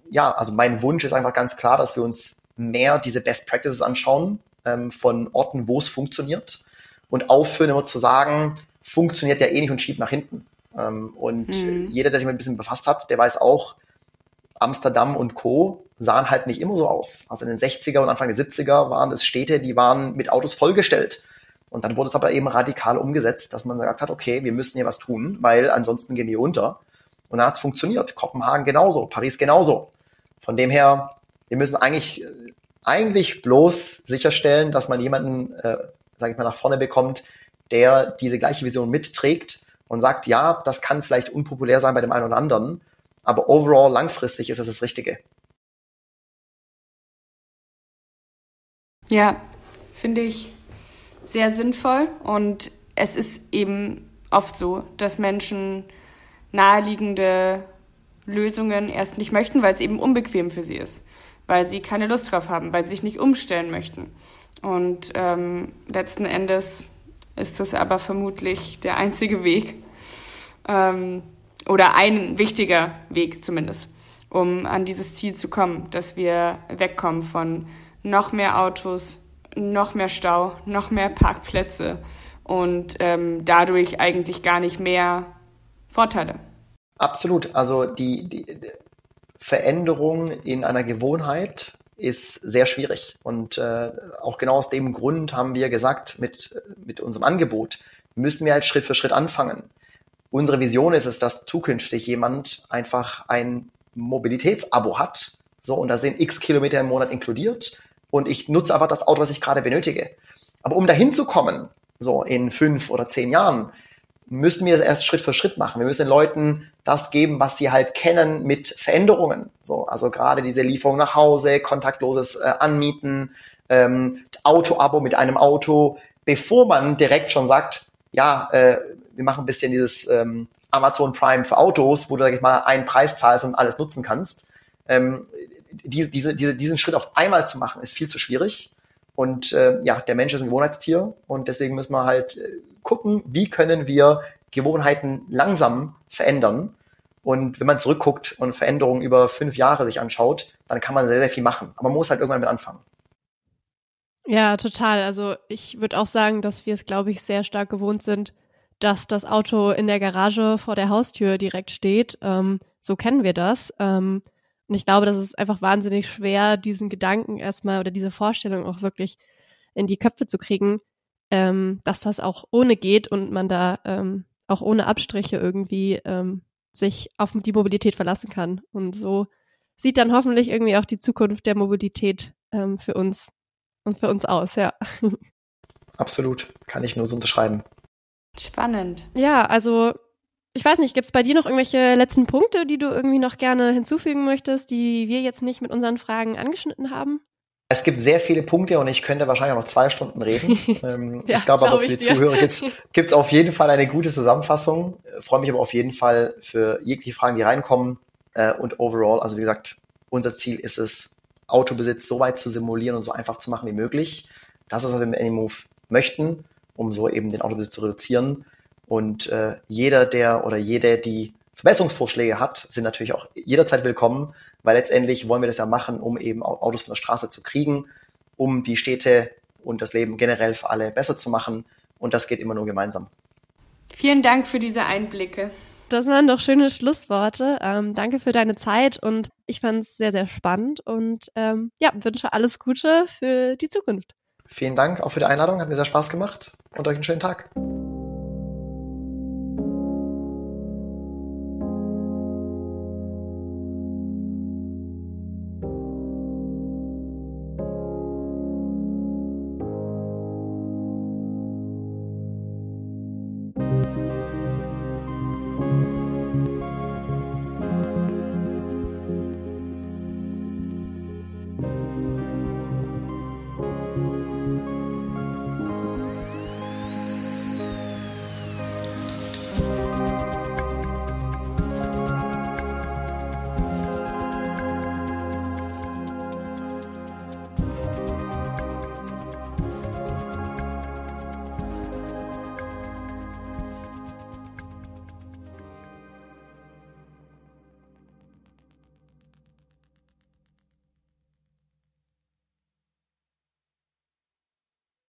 Speaker 1: ja, also mein Wunsch ist einfach ganz klar, dass wir uns mehr diese Best Practices anschauen ähm, von Orten, wo es funktioniert und aufhören immer zu sagen, funktioniert ja eh nicht und schiebt nach hinten. Ähm, und mhm. jeder, der sich mal ein bisschen befasst hat, der weiß auch, Amsterdam und Co. sahen halt nicht immer so aus. Also in den 60er und Anfang der 70er waren es Städte, die waren mit Autos vollgestellt. Und dann wurde es aber eben radikal umgesetzt, dass man gesagt hat, okay, wir müssen hier was tun, weil ansonsten gehen wir unter. Und dann hat es funktioniert. Kopenhagen genauso, Paris genauso. Von dem her, wir müssen eigentlich, eigentlich bloß sicherstellen, dass man jemanden, äh, sage ich mal, nach vorne bekommt, der diese gleiche Vision mitträgt und sagt, ja, das kann vielleicht unpopulär sein bei dem einen oder anderen, aber overall langfristig ist es das Richtige.
Speaker 4: Ja, finde ich sehr sinnvoll und es ist eben oft so, dass Menschen naheliegende Lösungen erst nicht möchten, weil es eben unbequem für sie ist, weil sie keine Lust drauf haben, weil sie sich nicht umstellen möchten. Und ähm, letzten Endes ist das aber vermutlich der einzige Weg ähm, oder ein wichtiger Weg zumindest, um an dieses Ziel zu kommen, dass wir wegkommen von noch mehr Autos, noch mehr Stau, noch mehr Parkplätze und ähm, dadurch eigentlich gar nicht mehr Vorteile.
Speaker 1: Absolut. Also die, die Veränderung in einer Gewohnheit ist sehr schwierig. Und äh, auch genau aus dem Grund haben wir gesagt, mit, mit unserem Angebot müssen wir halt Schritt für Schritt anfangen. Unsere Vision ist es, dass zukünftig jemand einfach ein Mobilitätsabo hat. So, und da sind x Kilometer im Monat inkludiert und ich nutze einfach das Auto, was ich gerade benötige. Aber um dahin zu kommen, so in fünf oder zehn Jahren, müssen wir es erst Schritt für Schritt machen. Wir müssen den Leuten das geben, was sie halt kennen mit Veränderungen. So, also gerade diese Lieferung nach Hause, kontaktloses äh, Anmieten, ähm, Auto-Abo mit einem Auto, bevor man direkt schon sagt, ja, äh, wir machen ein bisschen dieses ähm, Amazon Prime für Autos, wo du, sag ich mal, einen Preis zahlst und alles nutzen kannst. Ähm, diese, diese, diese, diesen Schritt auf einmal zu machen, ist viel zu schwierig. Und äh, ja, der Mensch ist ein Gewohnheitstier und deswegen müssen wir halt äh, gucken, wie können wir Gewohnheiten langsam verändern. Und wenn man zurückguckt und Veränderungen über fünf Jahre sich anschaut, dann kann man sehr, sehr viel machen. Aber man muss halt irgendwann mit anfangen.
Speaker 3: Ja, total. Also ich würde auch sagen, dass wir es, glaube ich, sehr stark gewohnt sind, dass das Auto in der Garage vor der Haustür direkt steht. Ähm, so kennen wir das. Ähm, und ich glaube, das ist einfach wahnsinnig schwer, diesen Gedanken erstmal oder diese Vorstellung auch wirklich in die Köpfe zu kriegen, ähm, dass das auch ohne geht und man da ähm, auch ohne Abstriche irgendwie ähm, sich auf die Mobilität verlassen kann. Und so sieht dann hoffentlich irgendwie auch die Zukunft der Mobilität ähm, für uns und für uns aus, ja. [laughs]
Speaker 1: Absolut, kann ich nur so unterschreiben.
Speaker 4: Spannend.
Speaker 3: Ja, also ich weiß nicht, gibt es bei dir noch irgendwelche letzten Punkte, die du irgendwie noch gerne hinzufügen möchtest, die wir jetzt nicht mit unseren Fragen angeschnitten haben?
Speaker 1: Es gibt sehr viele Punkte und ich könnte wahrscheinlich auch noch zwei Stunden reden. [laughs] ähm, ja, ich glaube glaub aber für die dir. Zuhörer gibt es [laughs] auf jeden Fall eine gute Zusammenfassung. Freue mich aber auf jeden Fall für jegliche Fragen, die reinkommen. Äh, und overall, also wie gesagt, unser Ziel ist es, Autobesitz so weit zu simulieren und so einfach zu machen wie möglich. Das ist, was wir mit Anymove möchten, um so eben den Autobesitz zu reduzieren. Und äh, jeder, der oder jede, die Verbesserungsvorschläge hat, sind natürlich auch jederzeit willkommen, weil letztendlich wollen wir das ja machen, um eben Autos von der Straße zu kriegen, um die Städte und das Leben generell für alle besser zu machen. Und das geht immer nur gemeinsam.
Speaker 4: Vielen Dank für diese Einblicke.
Speaker 3: Das waren doch schöne Schlussworte. Ähm, danke für deine Zeit und ich fand es sehr, sehr spannend und ähm, ja, wünsche alles Gute für die Zukunft.
Speaker 1: Vielen Dank auch für die Einladung, hat mir sehr Spaß gemacht und euch einen schönen Tag.